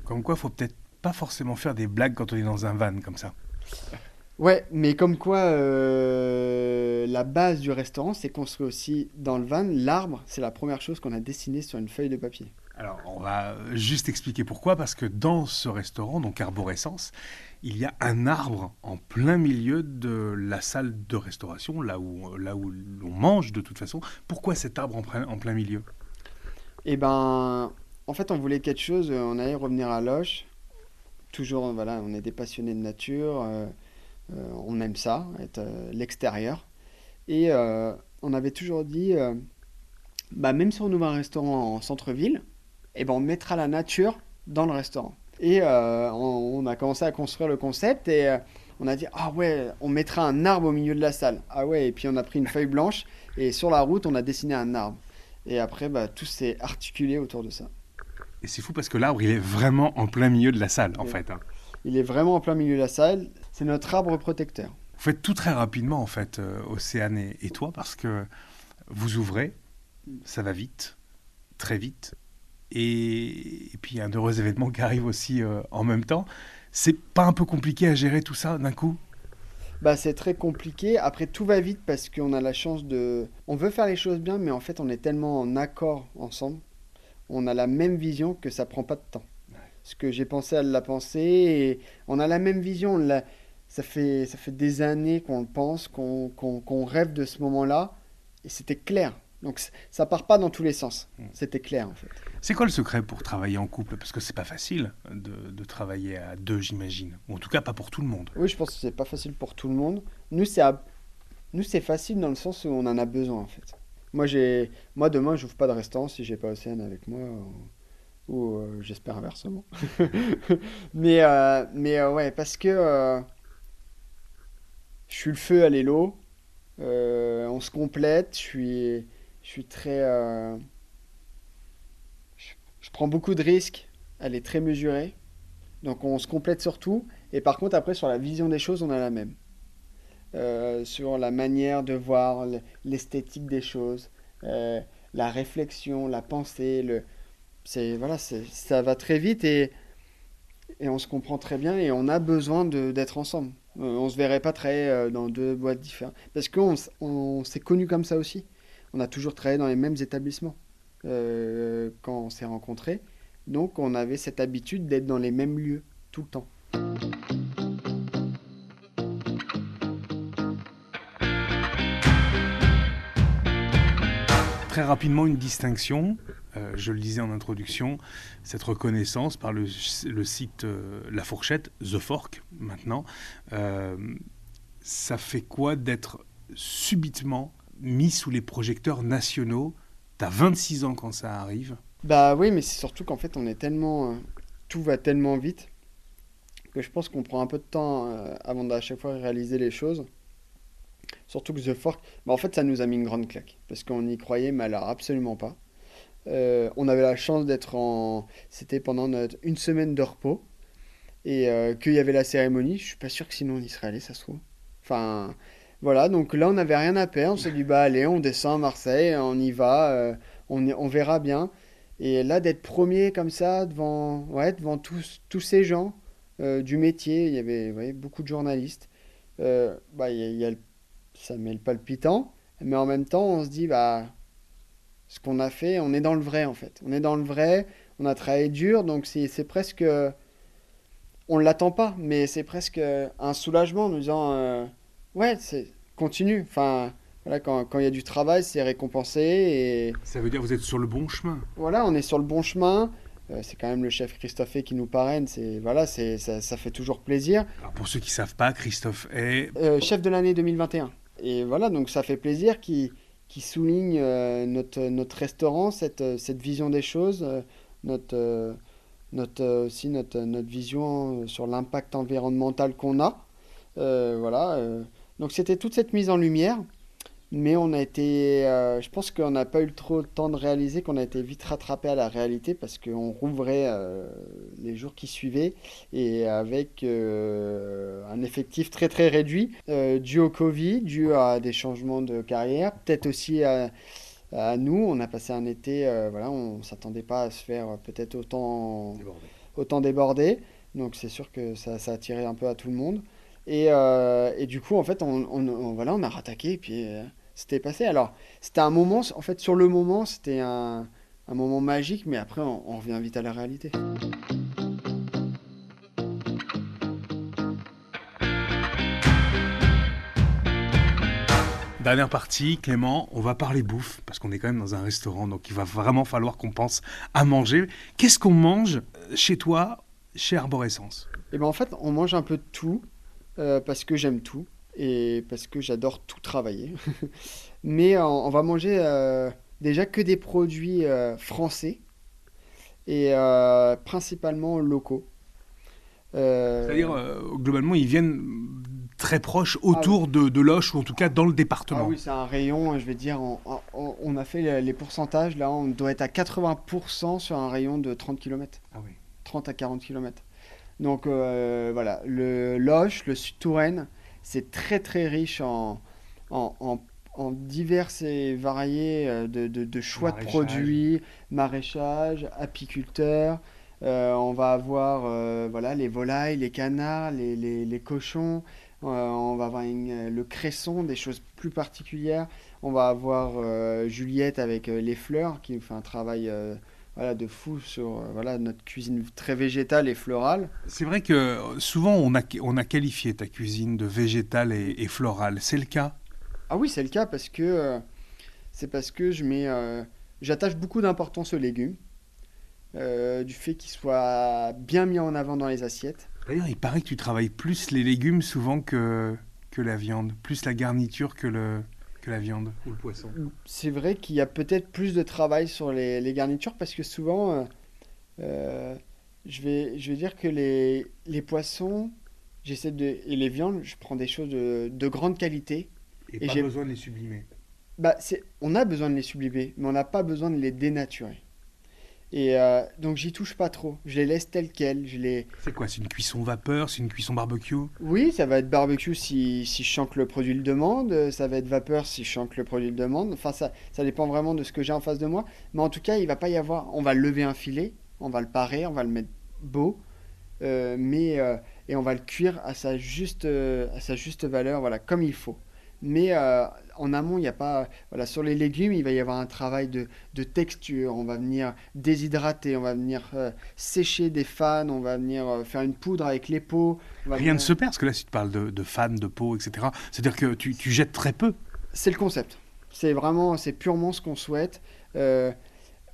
Comme quoi, faut peut-être pas forcément faire des blagues quand on est dans un van comme ça. Ouais, mais comme quoi euh, la base du restaurant, c'est construit aussi dans le van. L'arbre, c'est la première chose qu'on a dessinée sur une feuille de papier. Alors, on va juste expliquer pourquoi, parce que dans ce restaurant, donc Arborescence, il y a un arbre en plein milieu de la salle de restauration, là où, là où l'on mange de toute façon. Pourquoi cet arbre en plein, milieu? Eh ben, en fait, on voulait quelque chose, on allait revenir à Loche. Toujours, voilà, on est des passionnés de nature. Euh, euh, on aime ça, être euh, l'extérieur. Et euh, on avait toujours dit, bah, même si on ouvre un restaurant en centre-ville, eh ben, on mettra la nature dans le restaurant. Et on, a commencé à construire le concept et on a dit ah ouais, on mettra un arbre au milieu de la salle. Ah ouais, et puis on a pris une feuille blanche et sur la route on a dessiné un arbre. Et après bah, tout s'est articulé autour de ça. Et c'est fou parce que l'arbre il est vraiment en plein milieu de la salle en fait. Hein. Il est vraiment en plein milieu de la salle. C'est notre arbre protecteur. Vous faites tout très rapidement, en fait, euh, Océane et, toi, parce que vous ouvrez, ça va vite, très vite. Et, puis, il y a un heureux événement qui arrive aussi euh, en même temps. C'est pas un peu compliqué à gérer tout ça d'un coup? Bah, c'est très compliqué. Après, tout va vite parce qu'on a la chance de. On veut faire les choses bien, mais en fait, on est tellement en accord ensemble. On a la même vision que ça prend pas de temps ce que j'ai pensé, elle l'a pensé. Et on a la même vision. ça, fait, ça fait des années qu'on le pense, qu'on rêve de ce moment-là. Et c'était clair. Donc ça part pas dans tous les sens. Hmm. C'était clair en fait. C'est quoi le secret pour travailler en couple? Parce que c'est pas facile de, travailler à deux, j'imagine. Ou en tout cas pas pour tout le monde. Oui, je pense que c'est pas facile pour tout le monde. Nous c'est nous c'est facile dans le sens où on en a besoin en fait. Moi j'ai moi demain j'ouvre pas de restaurant si j'ai pas Océane avec moi ou euh, j'espère inversement. (laughs) mais euh, mais euh, ouais, parce que je suis le feu à l'élo, on se complète, je suis, je suis très. Je, prends beaucoup de risques, elle est très mesurée, donc on se complète sur tout, et par contre, après, sur la vision des choses, on a la même. sur la manière de voir, l'esthétique des choses, la réflexion, la pensée, le, c'est voilà, ça va très vite et, et on se comprend très bien et on a besoin d'être ensemble. Euh, on se verrait pas euh, dans deux boîtes différentes parce qu'on on, s'est connus comme ça aussi. On a toujours travaillé dans les mêmes établissements. quand on s'est rencontrés. Donc on avait cette habitude d'être dans les mêmes lieux tout le temps. Très rapidement, une distinction, euh, je le disais en introduction, cette reconnaissance par le, site euh, La Fourchette, The Fork maintenant, euh, ça fait quoi d'être subitement mis sous les projecteurs nationaux T'as 26 ans quand ça arrive Bah oui, mais c'est surtout qu'en fait, on est tellement. tout va tellement vite que je pense qu'on prend un peu de temps avant d'à chaque fois réaliser les choses. Surtout que The Fork, bah en fait, ça nous a mis une grande claque. Parce qu'on y croyait, mais alors absolument pas. Euh, on avait la chance d'être en. C'était pendant une semaine de repos. Et euh, qu'il y avait la cérémonie. Je suis pas sûr que sinon on y serait allé, ça se trouve. Enfin, voilà. Donc là, on n'avait rien à perdre. On s'est dit, bah allez, on descend à Marseille, on y va, euh, on, on verra bien. Et là, d'être premier comme ça, devant, ouais, devant tous, tous ces gens du métier, il y avait beaucoup de journalistes. bah, y, a, ça met le palpitant, mais en même temps, on se dit, bah, ce qu'on a fait, on est dans le vrai en fait. On est dans le vrai, on a travaillé dur, donc c'est presque. On ne l'attend pas, mais c'est presque un soulagement en nous disant, euh, ouais, c'est continue. Enfin, voilà, quand il y a du travail, c'est récompensé. Et... Ça veut dire que vous êtes sur le bon chemin. Voilà, on est sur le bon chemin. Euh, c'est quand même le chef Christophe qui nous parraine. C'est voilà, c'est ça, ça, fait toujours plaisir. Alors pour ceux qui savent pas, Christophe est euh, chef de l'année 2021. Et voilà, donc ça fait plaisir qui qui souligne euh, notre, notre restaurant, cette, cette vision des choses, notre, notre, aussi notre, notre vision sur l'impact environnemental qu'on a. voilà. Donc c'était toute cette mise en lumière. Mais on a été, euh, je pense qu'on n'a pas eu trop le temps de réaliser qu'on a été vite rattrapé à la réalité parce qu'on rouvrait euh, les jours qui suivaient et avec euh, un effectif très très réduit dû au Covid, dû à des changements de carrière, peut-être aussi à, nous. On a passé un été, voilà, on s'attendait pas à se faire peut-être autant débordé. autant débordé. Donc c'est sûr que ça, ça, a attiré un peu à tout le monde. Et, et du coup, en fait, on, on, voilà, on a rattaqué et puis c'était passé. Alors, c'était un moment, en fait, sur le moment, c'était un, un, moment magique, mais après, on, on, revient vite à la réalité. Dernière partie, Clément, on va parler bouffe, parce qu'on est quand même dans un restaurant, donc il va vraiment falloir qu'on pense à manger. Qu'est-ce qu'on mange chez toi, chez Arborescence? Eh bien, en fait, on mange un peu de tout, euh, parce que j'aime tout et parce que j'adore tout travailler. (laughs) Mais on, va manger euh, déjà que des produits euh, français et euh, principalement locaux. C'est-à-dire, globalement, ils viennent très proches autour ah de, de Loche, ou en tout cas dans le département. Ah oui, c'est un rayon, je vais dire, on, a fait les pourcentages, là on doit être à 80% sur un rayon de 30 km. Ah oui. 30 à 40 km. Donc voilà, le Loche, le Sud-Touraine, c'est très très riche en, en, en, divers et variés euh, de, de, choix de produits, maraîchage, apiculteurs. Euh, on va avoir euh, voilà, les volailles, les canards, les, les, les cochons. on va avoir le cresson, des choses plus particulières. On va avoir Juliette avec les fleurs qui fait un travail voilà, de fou sur euh, voilà, notre cuisine très végétale et florale. C'est vrai que souvent on a, on a qualifié ta cuisine de végétale et, florale. C'est le cas? Ah oui, c'est le cas parce que euh, c'est parce que je mets, euh, j'attache beaucoup d'importance aux légumes, du fait qu'ils soient bien mis en avant dans les assiettes. D'ailleurs, il paraît que tu travailles plus les légumes souvent que, que la viande, plus la garniture que le, la viande ou le poisson. C'est vrai qu'il y a peut-être plus de travail sur les, garnitures parce que souvent, euh, euh, je, vais, je vais dire que les, les poissons, j'essaie de et les viandes, je prends des choses de, de grande qualité. Et, et pas besoin de les sublimer. Bah, on a besoin de les sublimer, mais on n'a pas besoin de les dénaturer. Et euh, donc j'y touche pas trop. Je les laisse telles quelles. Je les... C'est quoi C'est une cuisson vapeur C'est une cuisson barbecue? Oui, ça va être barbecue si, si je sens que le produit le demande. Ça va être vapeur si je sens que le produit le demande. Enfin, ça, ça dépend vraiment de ce que j'ai en face de moi. Mais en tout cas, il va pas y avoir... On va lever un filet, on va le parer, on va le mettre beau. Euh, mais, euh, et on va le cuire à sa juste, à sa juste valeur, voilà, comme il faut. Mais en amont, il n'y a pas. Voilà, sur les légumes, il va y avoir un travail de, de texture. On va venir déshydrater, on va venir euh, sécher des fans, on va venir euh, faire une poudre avec les peaux. Rien ne se perd, parce que là, si tu parles de, de fans, de peau, etc., c'est-à-dire que tu, tu, jettes très peu. C'est le concept. C'est vraiment, c'est purement ce qu'on souhaite. Euh,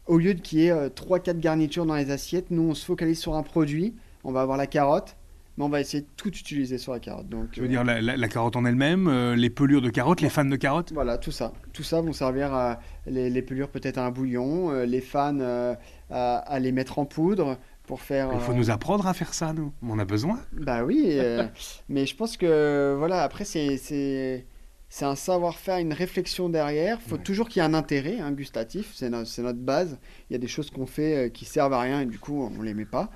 au lieu qu'il y ait 3-4 garnitures dans les assiettes, nous, on se focalise sur un produit. On va avoir la carotte, mais on va essayer de tout utiliser sur la carotte. Donc, tu veux dire la, carotte en elle-même, euh, les pelures de carotte, les fans de carotte Voilà, tout ça. Tout ça vont servir à les, pelures peut-être à un bouillon, euh, les fans euh, à, les mettre en poudre pour faire. Il faut nous apprendre à faire ça, nous. On a besoin. Bah oui, (laughs) mais je pense que voilà, après c'est c'est un savoir-faire, une réflexion derrière. Il faut toujours qu'il y ait un intérêt un gustatif, c'est notre base. Il y a des choses qu'on fait qui servent à rien et du coup on les met pas.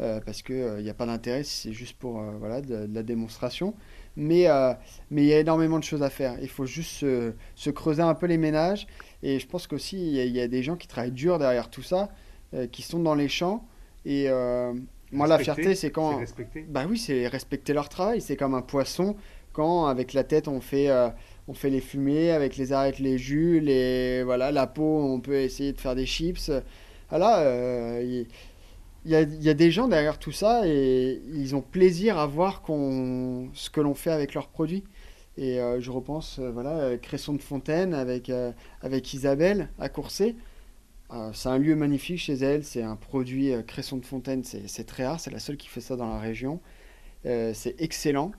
Euh, parce qu'il n'y euh, a pas d'intérêt si c'est juste pour euh, voilà, de, la démonstration. Mais mais il y a énormément de choses à faire. Il faut juste se, se creuser un peu les ménages. Et je pense qu'aussi, il y, a des gens qui travaillent dur derrière tout ça, qui sont dans les champs. Et moi, la fierté, c'est quand. Respecter. Bah oui, c'est respecter leur travail. C'est comme un poisson quand avec la tête on fait on fait les fumées avec les arêtes les jus les voilà la peau on peut essayer de faire des chips voilà il y, a, des gens derrière tout ça et ils ont plaisir à voir ce que l'on fait avec leurs produits. Et euh, je repense, euh, voilà, Cresson de Fontaine avec, euh, avec Isabelle à Courset. c'est un lieu magnifique chez elle. C'est un produit Cresson de Fontaine, c'est très rare. C'est la seule qui fait ça dans la région. c'est excellent.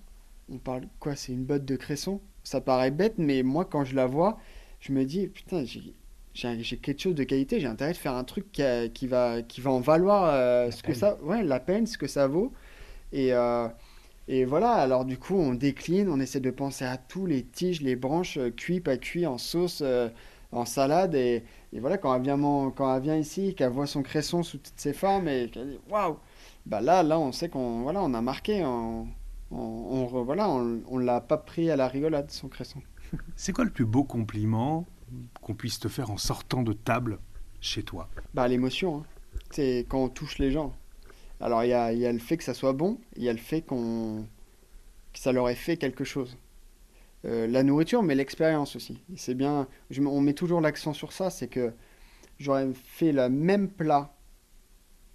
On parle quoi C'est une botte de Cresson? Ça paraît bête, mais moi, quand je la vois, je me dis, putain, j'ai j'ai quelque chose de qualité, j'ai intérêt de faire un truc qui, va, qui va en valoir euh, ce que ça, ouais, la peine, ce que ça vaut. Et, euh, et voilà, alors du coup, on décline, on essaie de penser à tous les tiges, les branches, euh, cuits, pas cuits, en sauce, en salade. Et, et, voilà, quand elle vient, quand elle vient ici, qu'elle voit son cresson sous toutes ses formes et qu'elle dit waouh, bah là, là, on sait qu'on voilà, on a marqué, on, on, voilà, on, on l'a pas pris à la rigolade, son cresson. C'est quoi le plus beau compliment qu'on puisse te faire en sortant de table chez toi Bah l'émotion, hein. c'est quand on touche les gens. Alors il y a, y a, le fait que ça soit bon, il y a le fait qu'on que ça leur ait fait quelque chose. Euh, la nourriture, mais l'expérience aussi. C'est bien, on met toujours l'accent sur ça, c'est que j'aurais fait le même plat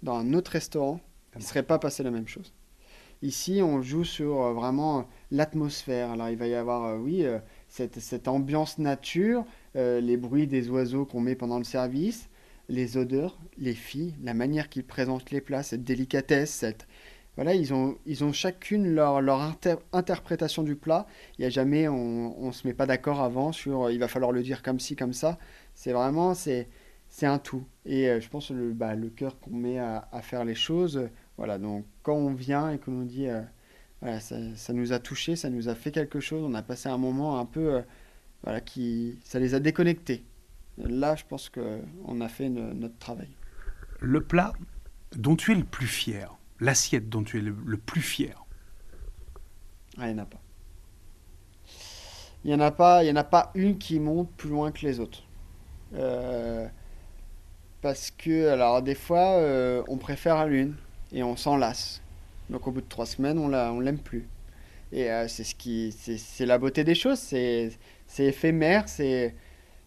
dans un autre restaurant, il ne serait pas passé la même chose. Ici, on joue sur euh, vraiment l'atmosphère. Alors, il va y avoir, euh, oui, cette, ambiance nature, euh, les bruits des oiseaux qu'on met pendant le service, les odeurs, les filles, la manière qu'ils présentent les plats, cette délicatesse, cette... Voilà, ils ont, ils ont chacune leur, leur interprétation du plat. Il n'y a jamais, on ne se met pas d'accord avant sur il va falloir le dire comme ci, comme ça. C'est vraiment, c'est, un tout. Et euh, je pense le, bah, le cœur qu'on met à, faire les choses. voilà, donc quand on vient et qu'on nous dit, euh, voilà, ça, ça, nous a touché, ça nous a fait quelque chose, on a passé un moment un peu voilà, qui, ça les a déconnectés. Là, je pense qu'on a fait notre travail. Le plat dont tu es le plus fier, l'assiette dont tu es le, plus fier ah, Il n'y en a pas. Il n'y en, a pas, il y en a pas une qui monte plus loin que les autres. Euh, parce que, alors, des fois, euh, on préfère l'une et on s'en lasse. Donc, au bout de trois semaines, on ne l'aime plus. Et euh, c'est ce qui, c'est la beauté des choses. C'est éphémère, c'est.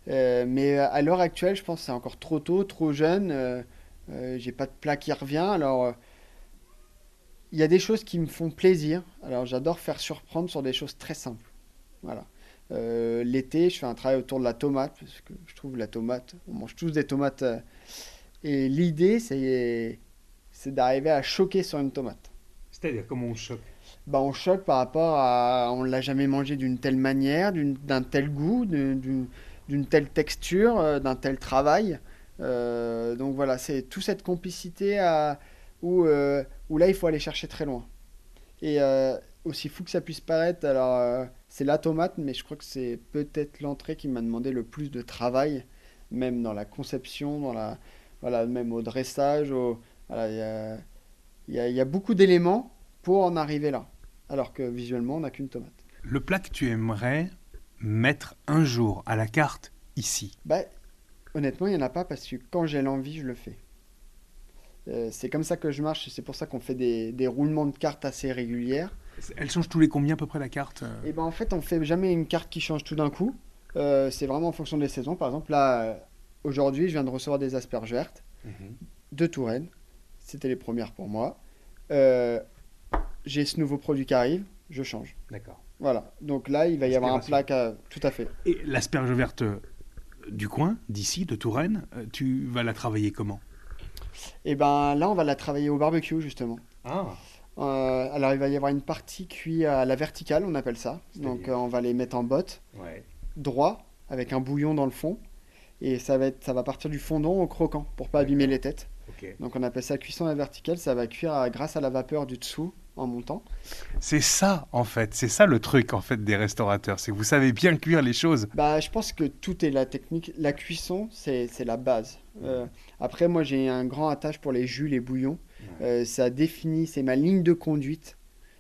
Euh, mais à l'heure actuelle, je pense que c'est encore trop tôt, trop jeune. Euh, euh, j'ai pas de plat qui revient. Alors, il y a des choses qui me font plaisir. Alors, j'adore faire surprendre sur des choses très simples. Voilà. L'été, je fais un travail autour de la tomate parce que je trouve la tomate, on mange tous des tomates. et l'idée, c'est d'arriver à choquer sur une tomate. C'est-à-dire comment on choque? Bah, on choque par rapport à on l'a jamais mangé d'une telle manière, d'un tel goût, d'une telle texture, euh, d'un tel travail. Euh, donc voilà, c'est toute cette complicité où, euh, où là il faut aller chercher très loin. Et aussi fou que ça puisse paraître, alors c'est la tomate, mais je crois que c'est peut-être l'entrée qui m'a demandé le plus de travail, même dans la conception, dans la, voilà, même au dressage. il y, a, y a beaucoup d'éléments pour en arriver là alors que visuellement, on n'a qu'une tomate. Le plat que tu aimerais mettre un jour à la carte ici? Bah, Honnêtement, il n'y en a pas parce que quand j'ai l'envie, je le fais. Euh, c'est comme ça que je marche, c'est pour ça qu'on fait des, roulements de cartes assez régulières. Elle change tous les combien à peu près la carte Et eh ben en fait, on fait jamais une carte qui change tout d'un coup. Euh, c'est vraiment en fonction des saisons. Par exemple, là, euh, aujourd'hui, je viens de recevoir des asperges vertes de Touraine. C'était les premières pour moi. Euh, J'ai ce nouveau produit qui arrive, je change. D'accord. Voilà. Donc là, il va y avoir un qui a- Tout à fait. Et l'asperge verte euh, du coin, d'ici, de Touraine, euh, tu vas la travailler comment? Et ben là, on va la travailler au barbecue, justement. Ah. Euh, alors, il va y avoir une partie cuite à la verticale, on appelle ça. Donc, euh, on va les mettre en botte, Ouais. droit, avec un bouillon dans le fond. Et ça va, être, ça va partir du fondant au croquant, pour pas abîmer les têtes. Ok. Donc, on appelle ça cuisson à la verticale. Ça va cuire à- grâce à la vapeur du dessous, en montant. C'est ça, en fait. C'est ça le truc, en fait, des restaurateurs. C'est que vous savez bien cuire les choses. Bah, je pense que tout est la technique. La cuisson, c'est la base. Euh, après, moi, j'ai un grand attache pour les jus, les bouillons. Euh, ça définit, c'est ma ligne de conduite.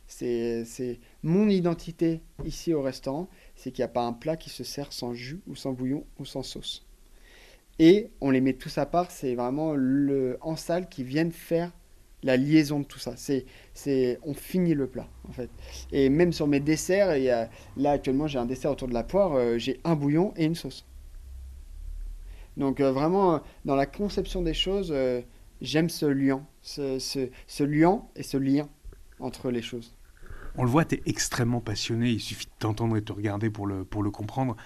C'est c'est mon identité ici au restaurant. C'est qu'il n'y a pas un plat qui se sert sans jus ou sans bouillon ou sans sauce. Et on les met tous à part. C'est vraiment le en salle qui viennent faire la liaison de tout ça. C'est, c'est, on finit le plat en fait. Et même sur mes desserts, il y a, là actuellement j'ai un dessert autour de la poire. euh, j'ai un bouillon et une sauce. Donc euh, vraiment, euh, dans la conception des choses, j'aime ce lien, ce, ce, ce lien et ce lien entre les choses. On le voit, tu es extrêmement passionné. Il suffit de t'entendre et de te regarder pour le, pour le comprendre.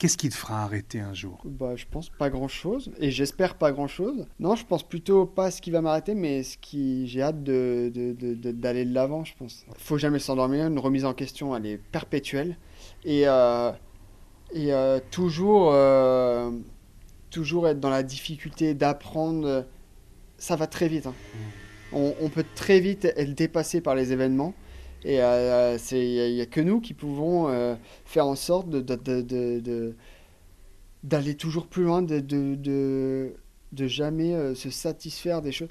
Qu'est-ce qui te fera arrêter un jour? Bah, je pense pas grand chose, et j'espère pas grand chose. Non, je pense plutôt pas ce qui va m'arrêter, mais ce qui j'ai hâte de, de- de- de- d'aller de l'avant, je pense. Faut jamais s'endormir, une remise en question, elle est perpétuelle, et, euh, et euh, toujours, euh, toujours être dans la difficulté d'apprendre. Ça va très vite. hein. On, on peut très vite être dépassé par les événements. Et euh, il n'y a, que nous qui pouvons euh, faire en sorte de, d'aller toujours plus loin, de, de, jamais euh, se satisfaire des choses.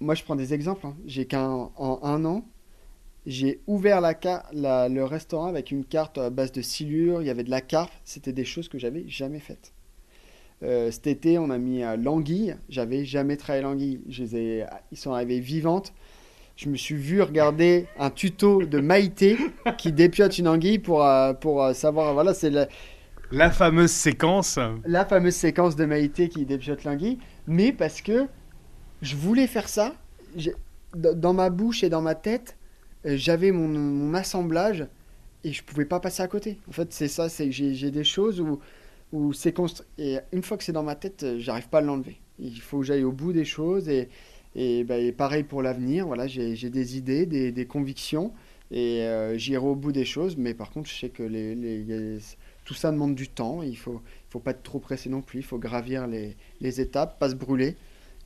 Moi, je prends des exemples. hein. J'ai qu'un en un an, j'ai ouvert le restaurant avec une carte à base de silure. Il y avait de la carpe. C'était des choses que j'avais jamais faites. Euh, cet été, on a mis euh, l'anguille. J'avais jamais travaillé l'anguille. Ils sont arrivés vivantes. Je me suis vu regarder un tuto de Maïté qui dépiote une anguille pour, euh, pour euh, savoir. Voilà, c'est la, La fameuse séquence. la fameuse séquence de Maïté qui dépiote l'anguille, mais parce que je voulais faire ça. Dans ma bouche et dans ma tête, euh, j'avais mon, mon assemblage et je pouvais pas passer à côté. En fait, c'est ça, c'est que j'ai des choses où, où c'est construit. Et une fois que c'est dans ma tête, j'arrive pas à l'enlever. Il faut que j'aille au bout des choses et, et, bah, pareil pour l'avenir. Voilà, j'ai des idées, des, des convictions et euh, j'irai au bout des choses. Mais par contre, je sais que les, les- tout ça demande du temps. Il faut, il faut pas être trop pressé non plus. Il faut gravir les, les étapes, pas se brûler.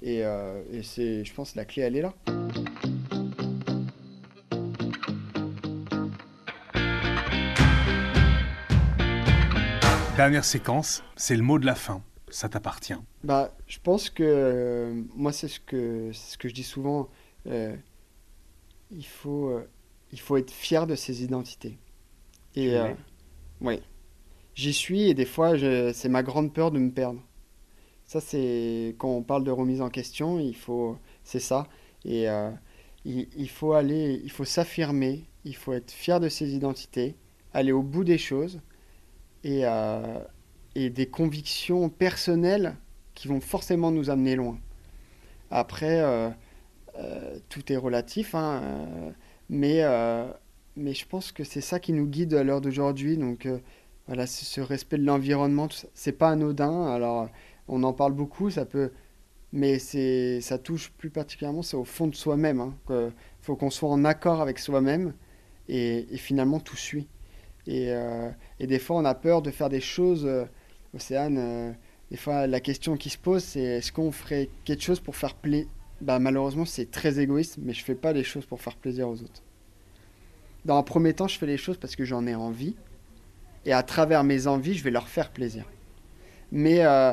Et, euh, et je pense, que la clé, elle est là. Dernière séquence, c'est le mot de la fin. Ça t'appartient. Bah, je pense que euh, moi, c'est ce que, ce que je dis souvent. euh, il faut, euh, il faut être fier de ses identités. Et oui, j'y suis et des fois, c'est ma grande peur de me perdre. Ça, c'est quand on parle de remise en question, il faut, c'est ça. Et il, il faut aller, il faut s'affirmer, il faut être fier de ses identités, aller au bout des choses et, euh, et des convictions personnelles qui vont forcément nous amener loin. Après, euh, euh, tout est relatif, hein, euh, mais, mais je pense que c'est ça qui nous guide à l'heure d'aujourd'hui. Donc voilà, ce respect de l'environnement, c'est pas anodin. Alors on en parle beaucoup, ça peut, mais ça touche plus particulièrement, c'est au fond de soi-même. hein, que faut qu'on soit en accord avec soi-même et, finalement tout suit. Et des fois, on a peur de faire des choses. Océane, euh, des fois, la question qui se pose, c'est est-ce qu'on ferait quelque chose pour faire plaisir bah, Malheureusement, c'est très égoïste, mais je fais pas les choses pour faire plaisir aux autres. Dans un premier temps, je fais les choses parce que j'en ai envie. Et à travers mes envies, je vais leur faire plaisir. Mais, euh,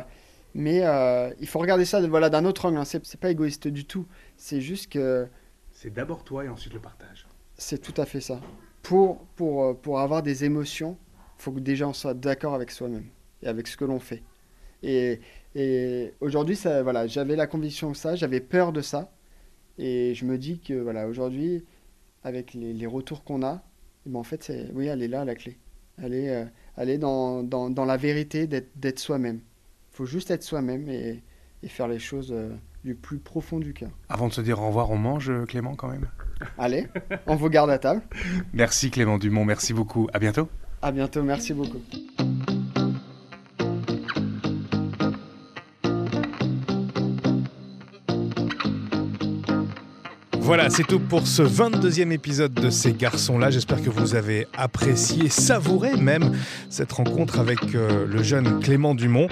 mais euh, il faut regarder ça voilà, d'un autre angle. Hein. C'est pas égoïste du tout. C'est juste que C'est d'abord toi et ensuite le partage. c'est tout à fait ça. Pour, pour, pour avoir des émotions, il faut que déjà on soit d'accord avec soi-même et avec ce que l'on fait. Et, et aujourd'hui, ça, voilà, j'avais la conviction de ça, j'avais peur de ça. Et je me dis que voilà, aujourd'hui, avec les, les retours qu'on a, eh ben, en fait, c'est, oui, elle est là, la clé. aller, aller dans, dans, dans, la vérité d'être soi-même. Il faut juste être soi-même et, et, faire les choses du plus profond du cœur. Avant de se dire au revoir, on mange, Clément, quand même? Allez, on vous garde à table. (laughs) Merci Clément Dumont, merci beaucoup. À bientôt. À bientôt, merci beaucoup. Voilà, c'est tout pour ce 22e épisode de Ces garçons-là. J'espère que vous avez apprécié, savouré même cette rencontre avec euh, le jeune Clément Dumont.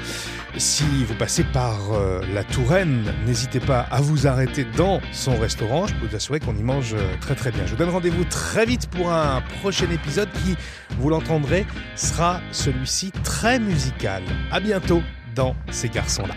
Si vous passez par euh, la Touraine, n'hésitez pas à vous arrêter dans son restaurant. Je peux vous assurer qu'on y mange euh, très très bien. Je vous donne rendez-vous très vite pour un prochain épisode qui, vous l'entendrez, sera celui-ci très musical. À bientôt dans Ces garçons-là.